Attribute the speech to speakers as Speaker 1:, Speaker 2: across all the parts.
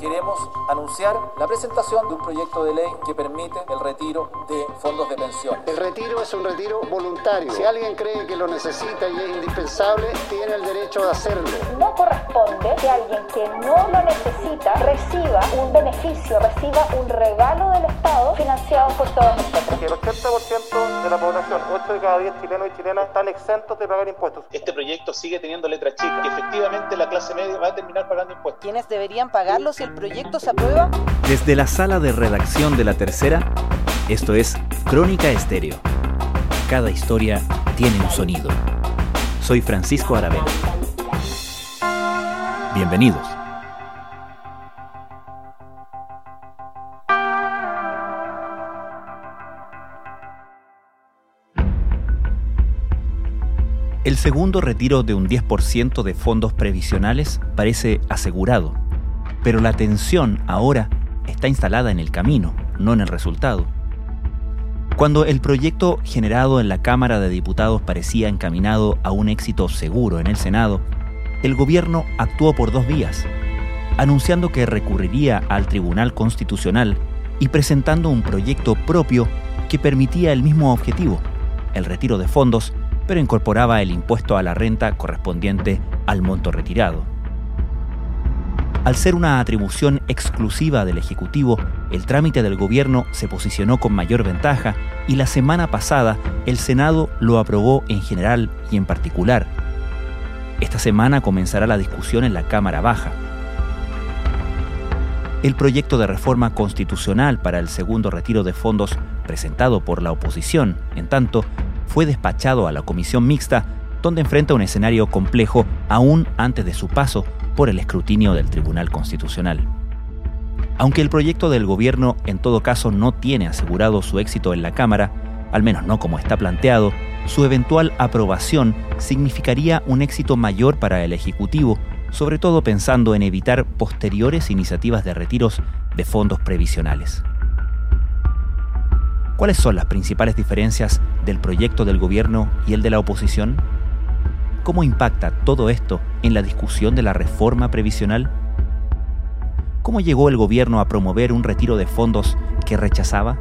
Speaker 1: Queremos anunciar la presentación de un proyecto de ley que permite el retiro de fondos de pensión.
Speaker 2: El retiro es un retiro voluntario. Si alguien cree que lo necesita y es indispensable, tiene el derecho de hacerlo.
Speaker 3: No corresponde que alguien que no lo necesita reciba un beneficio, reciba un regalo del Estado financiado por todos nosotros.
Speaker 4: el 80% de la población, 8 de cada 10 chilenos y chilenas, están exentos de pagar impuestos.
Speaker 5: Este proyecto sigue teniendo letra chica, que efectivamente la clase media va a terminar pagando impuestos.
Speaker 6: ¿Quiénes deberían pagarlos si el proyecto se aprueba?
Speaker 7: Desde la sala de redacción de La Tercera, esto es Crónica Estéreo. Cada historia tiene un sonido. Soy Francisco Aravena. Bienvenidos. El segundo retiro de un 10% de fondos previsionales parece asegurado pero la tensión ahora está instalada en el camino, no en el resultado. Cuando el proyecto generado en la Cámara de Diputados parecía encaminado a un éxito seguro en el Senado, el gobierno actuó por dos vías, anunciando que recurriría al Tribunal Constitucional y presentando un proyecto propio que permitía el mismo objetivo, el retiro de fondos, pero incorporaba el impuesto a la renta correspondiente al monto retirado. Al ser una atribución exclusiva del Ejecutivo, el trámite del gobierno se posicionó con mayor ventaja y la semana pasada el Senado lo aprobó en general y en particular. Esta semana comenzará la discusión en la Cámara Baja. El proyecto de reforma constitucional para el segundo retiro de fondos presentado por la oposición, en tanto, fue despachado a la comisión mixta, donde enfrenta un escenario complejo aún antes de su paso por el escrutinio del Tribunal Constitucional. Aunque el proyecto del gobierno en todo caso no tiene asegurado su éxito en la Cámara, al menos no como está planteado, su eventual aprobación significaría un éxito mayor para el Ejecutivo, sobre todo pensando en evitar posteriores iniciativas de retiros de fondos previsionales. ¿Cuáles son las principales diferencias del proyecto del gobierno y el de la oposición? ¿Cómo impacta todo esto en la discusión de la reforma previsional? ¿Cómo llegó el gobierno a promover un retiro de fondos que rechazaba?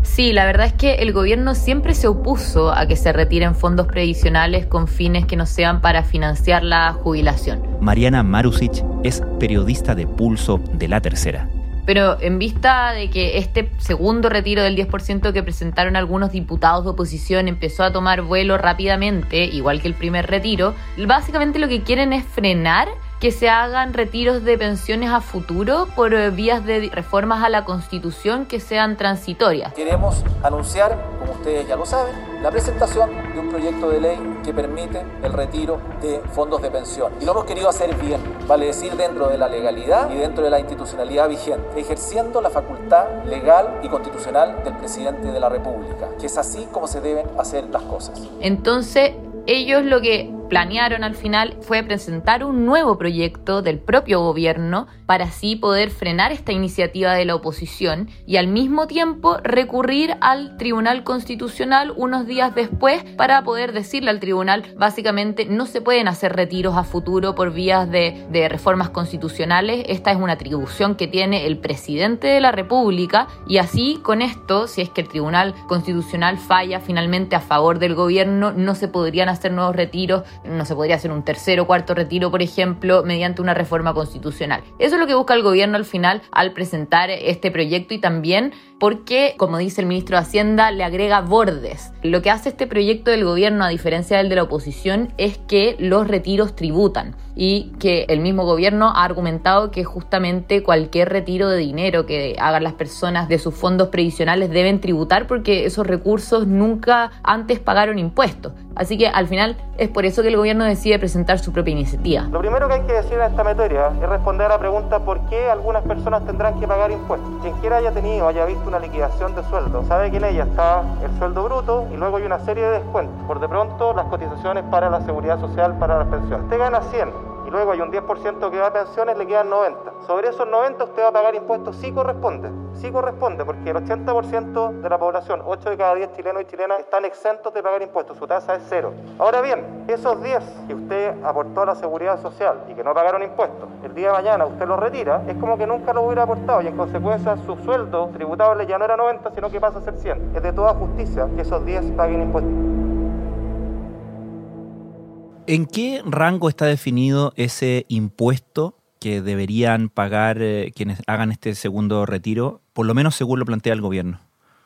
Speaker 8: Sí, la verdad es que el gobierno siempre se opuso a que se retiren fondos previsionales con fines que no sean para financiar la jubilación.
Speaker 7: Mariana Marusic es periodista de Pulso de la Tercera.
Speaker 8: Pero en vista de que este segundo retiro del 10% que presentaron algunos diputados de oposición empezó a tomar vuelo rápidamente, igual que el primer retiro, básicamente lo que quieren es frenar que se hagan retiros de pensiones a futuro por eh, vías de reformas a la Constitución que sean transitorias.
Speaker 1: Queremos anunciar, como ustedes ya lo saben, la presentación de un proyecto de ley que permite el retiro de fondos de pensión. Y lo hemos querido hacer bien, vale decir, dentro de la legalidad y dentro de la institucionalidad vigente, ejerciendo la facultad legal y constitucional del presidente de la República, que es así como se deben hacer las cosas.
Speaker 8: Entonces, ellos lo que planearon al final fue presentar un nuevo proyecto del propio gobierno para así poder frenar esta iniciativa de la oposición y al mismo tiempo recurrir al Tribunal Constitucional unos días después para poder decirle al tribunal básicamente no se pueden hacer retiros a futuro por vías de, de reformas constitucionales, esta es una atribución que tiene el presidente de la República y así con esto, si es que el Tribunal Constitucional falla finalmente a favor del gobierno, no se podrían hacer nuevos retiros no se podría hacer un tercer o cuarto retiro, por ejemplo, mediante una reforma constitucional. Eso es lo que busca el gobierno al final al presentar este proyecto y también porque, como dice el ministro de Hacienda, le agrega bordes. Lo que hace este proyecto del gobierno, a diferencia del de la oposición, es que los retiros tributan y que el mismo gobierno ha argumentado que justamente cualquier retiro de dinero que hagan las personas de sus fondos previsionales deben tributar porque esos recursos nunca antes pagaron impuestos. Así que al final es por eso que el gobierno decide presentar su propia iniciativa.
Speaker 4: Lo primero que hay que decir en esta materia es responder a la pregunta por qué algunas personas tendrán que pagar impuestos. Quien quiera haya tenido, haya visto una liquidación de sueldo, sabe que en ella está el sueldo bruto y luego hay una serie de descuentos. Por de pronto, las cotizaciones para la seguridad social, para las pensiones. Usted gana 100 luego hay un 10% que va a pensiones, le quedan 90. Sobre esos 90 usted va a pagar impuestos, sí corresponde, sí corresponde, porque el 80% de la población, 8 de cada 10 chilenos y chilenas, están exentos de pagar impuestos, su tasa es cero. Ahora bien, esos 10 que usted aportó a la seguridad social y que no pagaron impuestos, el día de mañana usted los retira, es como que nunca los hubiera aportado y en consecuencia su sueldo tributable ya no era 90, sino que pasa a ser 100. Es de toda justicia que esos 10 paguen impuestos.
Speaker 7: ¿En qué rango está definido ese impuesto que deberían pagar eh, quienes hagan este segundo retiro, por lo menos según lo plantea el gobierno?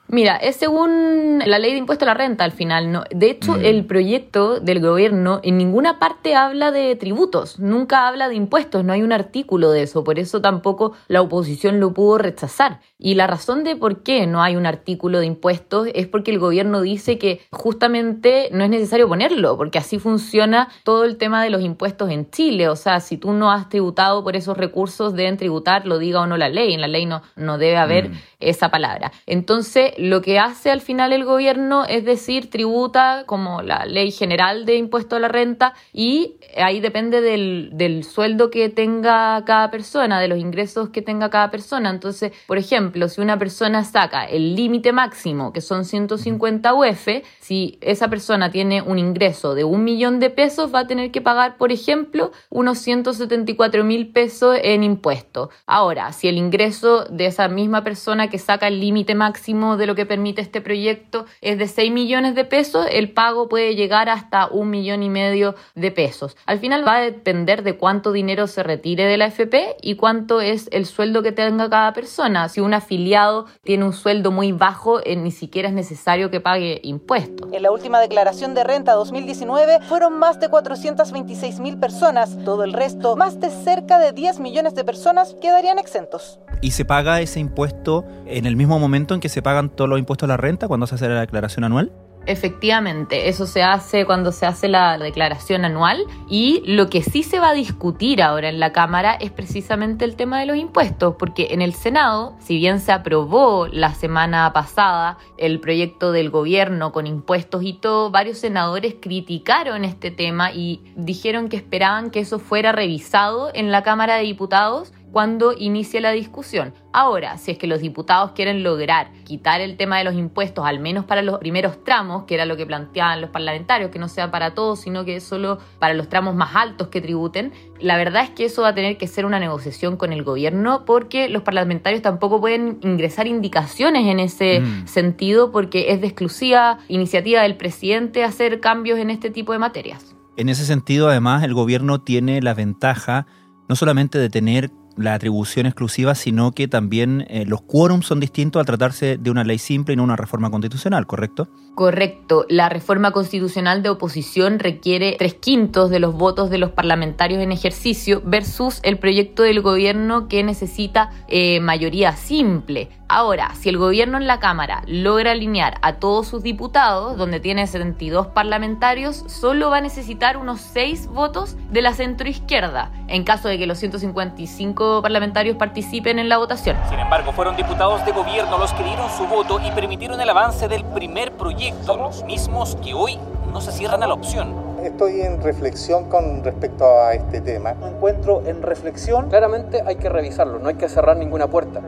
Speaker 8: Mira, es según la ley de impuesto a la renta al final. ¿no? De hecho,
Speaker 7: Mm.
Speaker 8: el proyecto del gobierno en ninguna parte habla de tributos, nunca habla de impuestos, no hay un artículo de eso, por eso tampoco la oposición lo pudo rechazar. Y la razón de por qué no hay un artículo de impuestos es porque el gobierno dice que justamente no es necesario ponerlo, porque así funciona todo el tema de los impuestos en Chile. O sea, si tú no has tributado por esos recursos, deben tributar, lo diga o no la ley. En la ley no, no debe haber
Speaker 7: Mm.
Speaker 8: esa palabra. Entonces, lo que hace al final el gobierno es decir, tributa como la ley general de impuesto a la renta y ahí depende del, del sueldo que tenga cada persona, de los ingresos que tenga cada persona. Entonces, por ejemplo, si una persona saca el límite máximo, que son 150 UF, si esa persona tiene un ingreso de un millón de pesos, va a tener que pagar, por ejemplo, unos 174 mil pesos en impuestos. Ahora, si el ingreso de esa misma persona que saca el límite máximo de lo que permite este proyecto es de 6 millones de pesos, el pago puede llegar hasta un millón y medio de pesos. Al final va a depender de cuánto dinero se retire de la FP y cuánto es el sueldo que tenga cada persona. Si un afiliado tiene un sueldo muy bajo, eh, ni siquiera es necesario que pague impuestos.
Speaker 6: En la última declaración de renta 2019 fueron más de 426 mil personas. Todo el resto, más de cerca de 10 millones de personas, quedarían exentos.
Speaker 7: ¿Y se paga ese impuesto en el mismo momento en que se pagan todos los impuestos a la renta, cuando se hace la declaración anual?
Speaker 8: Efectivamente, eso se hace cuando se hace la declaración anual y lo que sí se va a discutir ahora en la Cámara es precisamente el tema de los impuestos, porque en el Senado, si bien se aprobó la semana pasada el proyecto del gobierno con impuestos y todo, varios senadores criticaron este tema y dijeron que esperaban que eso fuera revisado en la Cámara de Diputados cuando inicie la discusión. Ahora, si es que los diputados quieren lograr quitar el tema de los impuestos, al menos para los primeros tramos, que era lo que planteaban los parlamentarios, que no sea para todos, sino que solo para los tramos más altos que tributen, la verdad es que eso va a tener que ser una negociación con el gobierno porque los parlamentarios tampoco pueden ingresar indicaciones en ese
Speaker 7: Mm.
Speaker 8: sentido porque es de exclusiva iniciativa del presidente hacer cambios en este tipo de materias.
Speaker 7: En ese sentido, además, el gobierno tiene la ventaja no solamente de tener la atribución exclusiva, sino que también eh, los quórums son distintos al tratarse de una ley simple y no una reforma constitucional, ¿correcto?
Speaker 8: Correcto. La reforma constitucional de oposición requiere tres quintos de los votos de los parlamentarios en ejercicio versus el proyecto del gobierno que necesita eh, mayoría simple. Ahora, si el gobierno en la Cámara logra alinear a todos sus diputados, donde tiene 72 parlamentarios, solo va a necesitar unos 6 votos de la centroizquierda, en caso de que los 155 parlamentarios participen en la votación.
Speaker 9: Sin embargo, fueron diputados de gobierno los que dieron su voto y permitieron el avance del primer proyecto, los mismos que hoy no se cierran a la opción.
Speaker 10: Estoy en reflexión con respecto a este tema.
Speaker 1: Me encuentro en reflexión. Claramente hay que revisarlo, no hay que cerrar ninguna puerta.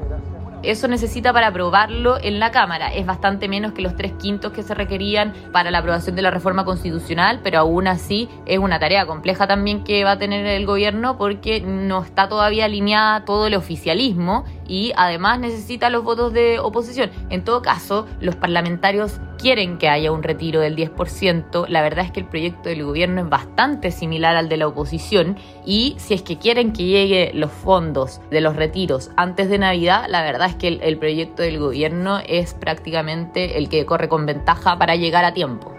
Speaker 8: Eso necesita para aprobarlo en la Cámara. Es bastante menos que los tres quintos que se requerían para la aprobación de la reforma constitucional, pero aún así es una tarea compleja también que va a tener el gobierno porque no está todavía alineada todo el oficialismo y además necesita los votos de oposición. En todo caso, los parlamentarios quieren que haya un retiro del 10%. La verdad es que el proyecto del gobierno es bastante similar al de la oposición y si es que quieren que llegue los fondos de los retiros antes de Navidad, la verdad es que el, el proyecto del gobierno es prácticamente el que corre con ventaja para llegar a tiempo.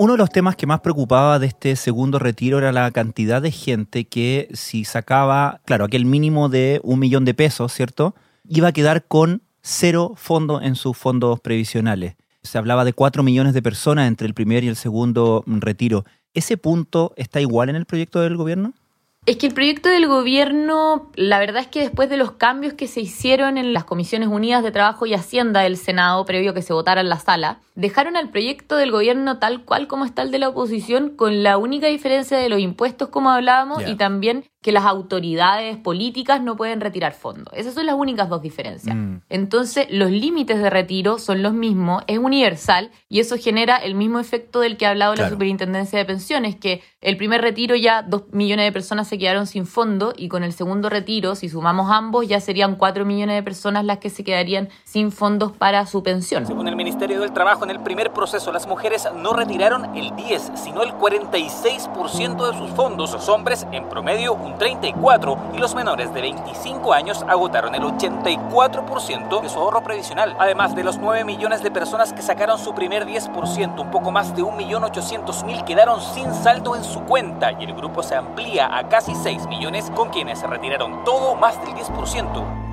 Speaker 7: Uno de los temas que más preocupaba de este segundo retiro era la cantidad de gente que si sacaba, claro, aquel mínimo de un millón de pesos, ¿cierto? Iba a quedar con cero fondo en sus fondos previsionales. Se hablaba de cuatro millones de personas entre el primer y el segundo retiro. ¿Ese punto está igual en el proyecto del gobierno?
Speaker 8: Es que el proyecto del gobierno, la verdad es que después de los cambios que se hicieron en las Comisiones Unidas de Trabajo y Hacienda del Senado, previo a que se votara en la sala, dejaron al proyecto del gobierno tal cual como está el de la oposición, con la única diferencia de los impuestos, como hablábamos, y también que las autoridades políticas no pueden retirar fondos. Esas son las únicas dos diferencias. Mm. Entonces, los límites de retiro son los mismos, es universal y eso genera el mismo efecto del que ha hablado la Superintendencia de Pensiones, que el primer retiro ya dos millones de personas se quedaron sin fondo y con el segundo retiro, si sumamos ambos, ya serían cuatro millones de personas las que se quedarían sin fondos para su pensión.
Speaker 9: Según el Ministerio del Trabajo, en el primer proceso las mujeres no retiraron el 10, sino el 46% de sus fondos. Los hombres, en promedio, 34 y los menores de 25 años agotaron el 84% de su ahorro previsional. Además de los 9 millones de personas que sacaron su primer 10%, un poco más de 1.800.000 quedaron sin saldo en su cuenta y el grupo se amplía a casi 6 millones con quienes se retiraron todo más del 10%.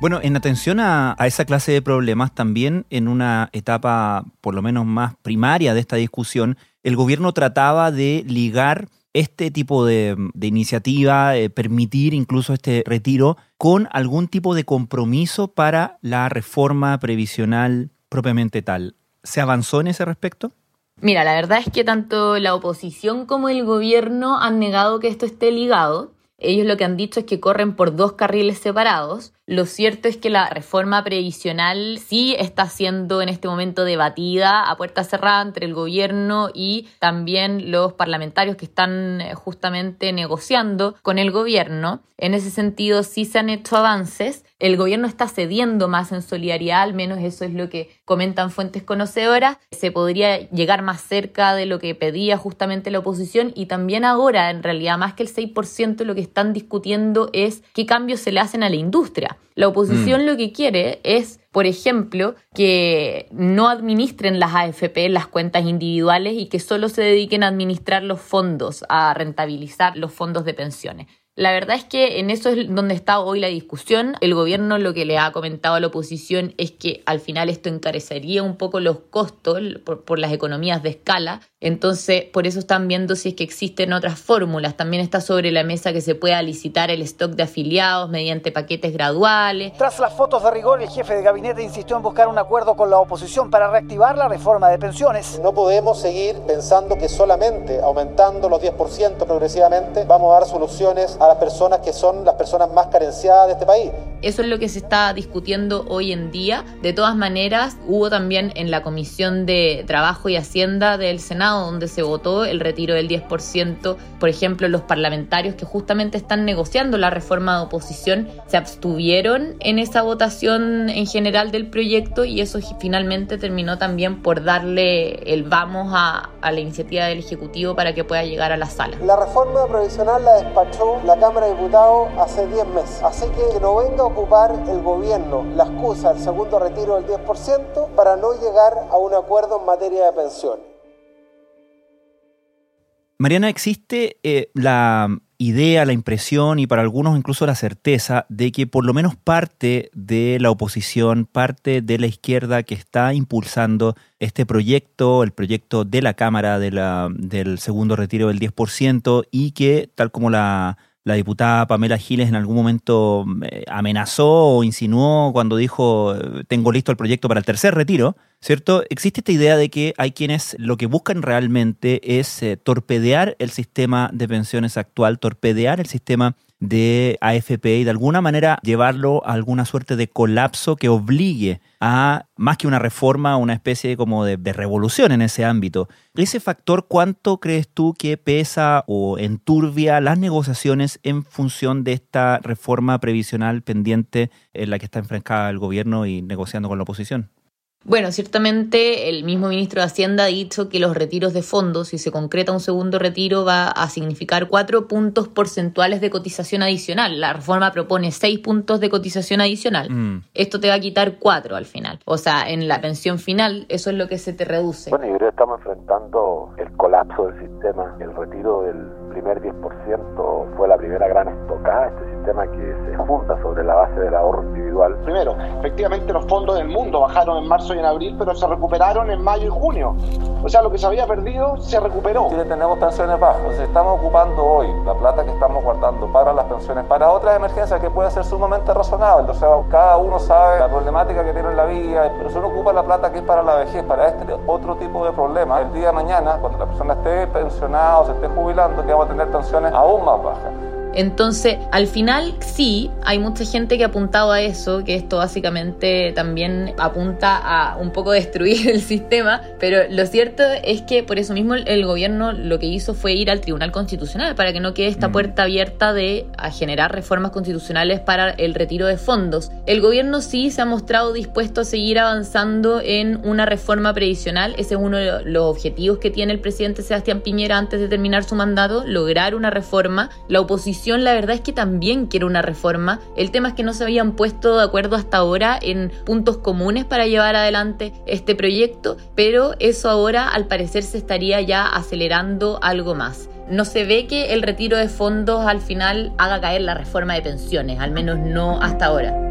Speaker 7: Bueno, en atención a, esa clase de problemas, también en una etapa por lo menos más primaria de esta discusión, el gobierno trataba de ligar este tipo de, iniciativa, eh, permitir incluso este retiro, con algún tipo de compromiso para la reforma previsional propiamente tal. ¿Se avanzó en ese respecto?
Speaker 8: Mira, la verdad es que tanto la oposición como el gobierno han negado que esto esté ligado. Ellos lo que han dicho es que corren por dos carriles separados. Lo cierto es que la reforma previsional sí está siendo en este momento debatida a puerta cerrada entre el gobierno y también los parlamentarios que están eh, justamente negociando con el gobierno. En ese sentido sí se han hecho avances. El gobierno está cediendo más en solidaridad, al menos eso es lo que comentan fuentes conocedoras. Se podría llegar más cerca de lo que pedía justamente la oposición y también ahora, en realidad, más que el 6%, lo que están discutiendo es qué cambios se le hacen a la industria. La oposición mm. lo que quiere es, por ejemplo, que no administren las AFP las cuentas individuales y que solo se dediquen a administrar los fondos, a rentabilizar los fondos de pensiones. La verdad es que en eso es donde está hoy la discusión. El gobierno lo que le ha comentado a la oposición es que al final esto encarecería un poco los costos por, las economías de escala. Entonces, por eso están viendo si es que existen otras fórmulas. También está sobre la mesa que se pueda licitar el stock de afiliados mediante paquetes graduales.
Speaker 11: Tras las fotos de rigor, el jefe de gabinete insistió en buscar un acuerdo con la oposición para reactivar la reforma de pensiones.
Speaker 10: No podemos seguir pensando que solamente aumentando los 10% progresivamente vamos a dar soluciones a las personas que son las personas más carenciadas de este país.
Speaker 8: Eso es lo que se está discutiendo hoy en día. De todas maneras, hubo también en la Comisión de Trabajo y Hacienda del Senado, donde se votó el retiro del 10%, por ejemplo, los parlamentarios que justamente están negociando la reforma de oposición se abstuvieron en esa votación en general del proyecto y eso finalmente terminó también por darle el vamos a, a la iniciativa del Ejecutivo para que pueda llegar a la sala.
Speaker 10: La reforma provisional la despachó la Cámara de Diputados hace 10 meses, así que no venga a ocupar el gobierno la excusa del segundo retiro del 10% para no llegar a un acuerdo en materia de pensiones.
Speaker 7: Mariana, ¿existe eh, la idea, la impresión y para algunos incluso la certeza de que por lo menos parte de la oposición, parte de la izquierda que está impulsando este proyecto, el proyecto de la Cámara de la, del segundo retiro del 10% y que, tal como la la diputada Pamela Giles en algún momento eh, amenazó o insinuó cuando dijo tengo listo el proyecto para el tercer retiro, ¿cierto? Existe esta idea de que hay quienes lo que buscan realmente es eh, torpedear el sistema de pensiones actual, torpedear el sistema de AFP y de alguna manera llevarlo a alguna suerte de colapso que obligue a, más que una reforma, una especie como de, revolución en ese ámbito. Ese factor, ¿cuánto crees tú que pesa o enturbia las negociaciones en función de esta reforma previsional pendiente en la que está enfrascada el gobierno y negociando con la oposición?
Speaker 8: Bueno, ciertamente el mismo ministro de Hacienda ha dicho que los retiros de fondos, si se concreta un segundo retiro, va a significar cuatro puntos porcentuales de cotización adicional. La reforma propone seis puntos de cotización adicional. Mm. Esto te va a quitar cuatro al final. O sea, en la pensión final, eso es lo que se te reduce.
Speaker 12: Bueno, yo creo que estamos enfrentando el colapso del sistema. El retiro del primer 10% fue la primera gran acá, este sistema que se funda sobre la base del ahorro individual.
Speaker 13: Primero, efectivamente los fondos del mundo bajaron en marzo y en abril, pero se recuperaron en mayo y junio. O sea, lo que se había perdido se recuperó.
Speaker 14: Chile tenemos pensiones bajas, estamos ocupando hoy la plata que estamos guardando para las pensiones, para otras emergencias que puede ser sumamente razonable. O sea, cada uno sabe la problemática que tiene en la vida, pero si uno ocupa la plata que es para la vejez, para este otro tipo de problema, el día de mañana, cuando la persona esté pensionada o se esté jubilando, que vamos a tener pensiones aún más bajas.
Speaker 8: Entonces, al final sí, hay mucha gente que ha apuntado a eso, que esto básicamente también apunta a un poco destruir el sistema, pero lo cierto es que por eso mismo el gobierno lo que hizo fue ir al Tribunal Constitucional para que no quede esta mm. puerta abierta de a generar reformas constitucionales para el retiro de fondos. El gobierno sí se ha mostrado dispuesto a seguir avanzando en una reforma previsional, ese es uno de los objetivos que tiene el presidente Sebastián Piñera antes de terminar su mandato, lograr una reforma. La oposición la verdad es que también quiere una reforma. El tema es que no se habían puesto de acuerdo hasta ahora en puntos comunes para llevar adelante este proyecto, pero eso ahora al parecer se estaría ya acelerando algo más. No se ve que el retiro de fondos al final haga caer la reforma de pensiones, al menos no hasta ahora.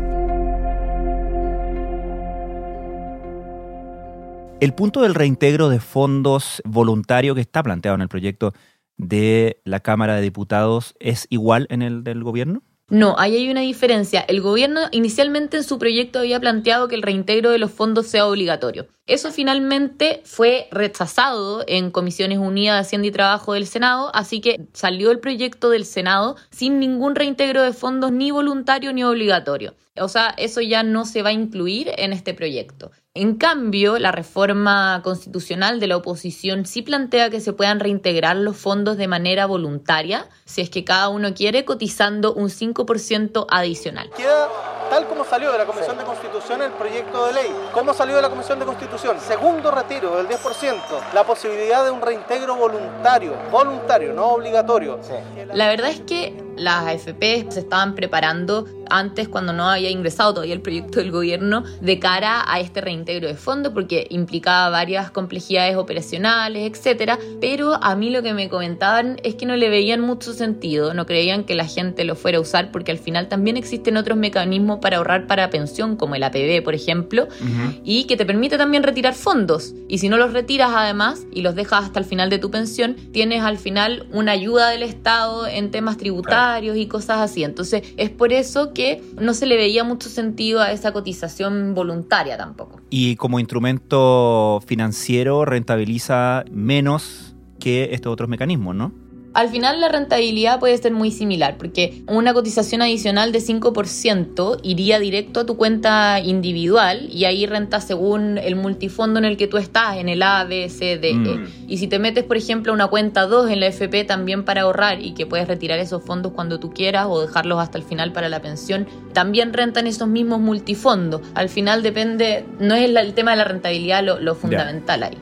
Speaker 7: El punto del reintegro de fondos voluntario que está planteado en el proyecto de la Cámara de Diputados es igual en el del gobierno?
Speaker 8: No, ahí hay una diferencia. El gobierno inicialmente en su proyecto había planteado que el reintegro de los fondos sea obligatorio. Eso finalmente fue rechazado en Comisiones Unidas de Hacienda y Trabajo del Senado, así que salió el proyecto del Senado sin ningún reintegro de fondos ni voluntario ni obligatorio. O sea, eso ya no se va a incluir en este proyecto. En cambio, la reforma constitucional de la oposición sí plantea que se puedan reintegrar los fondos de manera voluntaria, si es que cada uno quiere, cotizando un 5% adicional.
Speaker 4: Queda tal como salió de la Comisión de Constitución el proyecto de ley. ¿Cómo salió de la Comisión de Constitución? Segundo retiro del 10%. La posibilidad de un reintegro voluntario, voluntario, no obligatorio.
Speaker 8: La verdad es que las AFP se estaban preparando antes cuando no había ingresado todavía el proyecto del gobierno de cara a este reintegro de fondos porque implicaba varias complejidades operacionales, etcétera, pero a mí lo que me comentaban es que no le veían mucho sentido, no creían que la gente lo fuera a usar porque al final también existen otros mecanismos para ahorrar para pensión como el APB, por ejemplo, y que te permite también retirar fondos. Y si no los retiras además y los dejas hasta el final de tu pensión, tienes al final una ayuda del Estado en temas tributarios y cosas así. Entonces, es por eso que no se le veía mucho sentido a esa cotización voluntaria tampoco.
Speaker 7: Y como instrumento financiero rentabiliza menos que estos otros mecanismos, ¿no?
Speaker 8: Al final la rentabilidad puede ser muy similar porque una cotización adicional de 5% iría directo a tu cuenta individual y ahí renta según el multifondo en el que tú estás, en el A, B, C, D, E. Mm. Y si te metes, por ejemplo, una cuenta 2 en la FP también para ahorrar y que puedes retirar esos fondos cuando tú quieras o dejarlos hasta el final para la pensión, también rentan esos mismos multifondos. Al final depende, no es el tema de la rentabilidad lo, fundamental ahí.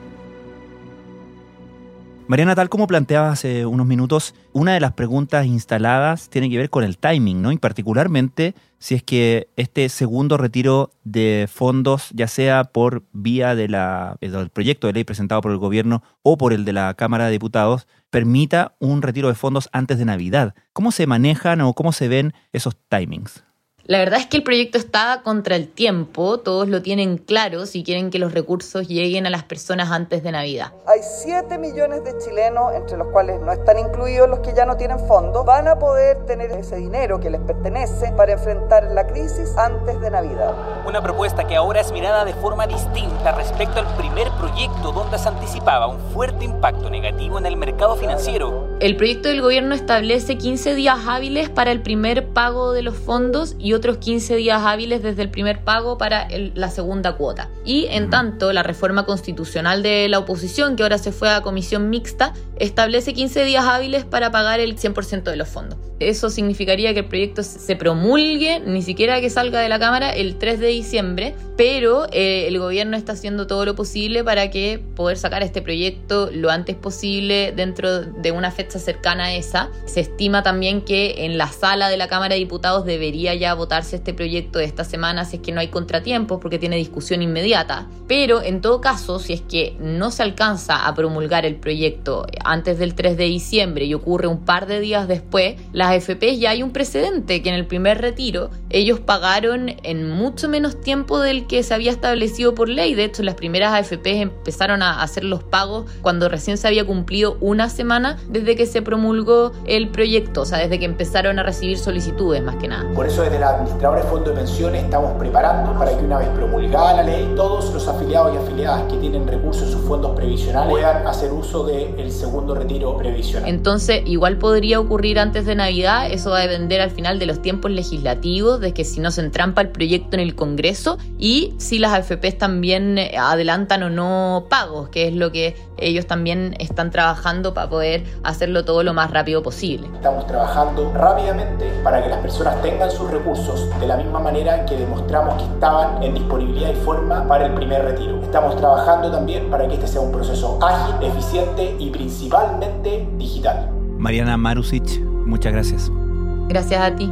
Speaker 7: Mariana, tal como planteaba hace unos minutos, una de las preguntas instaladas tiene que ver con el timing, ¿no? Y particularmente si es que este segundo retiro de fondos, ya sea por vía la, del proyecto de ley presentado por el gobierno o por el de la Cámara de Diputados, permita un retiro de fondos antes de Navidad. ¿Cómo se manejan o cómo se ven esos timings?
Speaker 8: La verdad es que el proyecto está contra el tiempo, todos lo tienen claro si quieren que los recursos lleguen a las personas antes de Navidad.
Speaker 15: Hay 7 millones de chilenos, entre los cuales no están incluidos los que ya no tienen fondos, van a poder tener ese dinero que les pertenece para enfrentar la crisis antes de Navidad.
Speaker 9: Una propuesta que ahora es mirada de forma distinta respecto al primer proyecto donde se anticipaba un fuerte impacto negativo en el mercado financiero.
Speaker 8: El proyecto del gobierno establece 15 días hábiles para el primer pago de los fondos y otros 15 días hábiles desde el primer pago para la segunda cuota. Y en tanto, la reforma constitucional de la oposición, que ahora se fue a comisión mixta, establece 15 días hábiles para pagar el 100% de los fondos. Eso significaría que el proyecto se promulgue, ni siquiera que salga de la Cámara, el 3 de diciembre, pero eh, el gobierno está haciendo todo lo posible para que poder sacar este proyecto lo antes posible dentro de una fecha cercana a esa. Se estima también que en la sala de la Cámara de Diputados debería ya votarse este proyecto de esta semana si es que no hay contratiempos porque tiene discusión inmediata. Pero en todo caso, si es que no se alcanza a promulgar el proyecto antes del 3 de diciembre y ocurre un par de días después, las FP ya hay un precedente que en el primer retiro ellos pagaron en mucho menos tiempo del que se había establecido por ley. De hecho, las primeras AFP empezaron a hacer los pagos cuando recién se había cumplido una semana desde que se promulgó el proyecto, o sea, desde que empezaron a recibir solicitudes más que nada.
Speaker 16: Por eso desde la administradora de fondos de pensiones estamos preparando para que una vez promulgada la ley, todos los afiliados y afiliadas que tienen recursos en sus fondos previsionales puedan hacer uso del segundo retiro previsional.
Speaker 8: Entonces, igual podría ocurrir antes de Navidad, eso va a depender al final de los tiempos legislativos, de que si no se entrampa el proyecto en el Congreso y si las AFPs también adelantan o no pagos, que es lo que ellos también están trabajando para poder hacerlo todo lo más rápido posible.
Speaker 16: Estamos trabajando rápidamente para que las personas tengan sus recursos de la misma manera que demostramos que estaban en disponibilidad y forma para el primer retiro. Estamos trabajando también para que este sea un proceso ágil, eficiente y principalmente digital.
Speaker 7: Mariana Marusic, muchas gracias.
Speaker 8: Gracias a ti.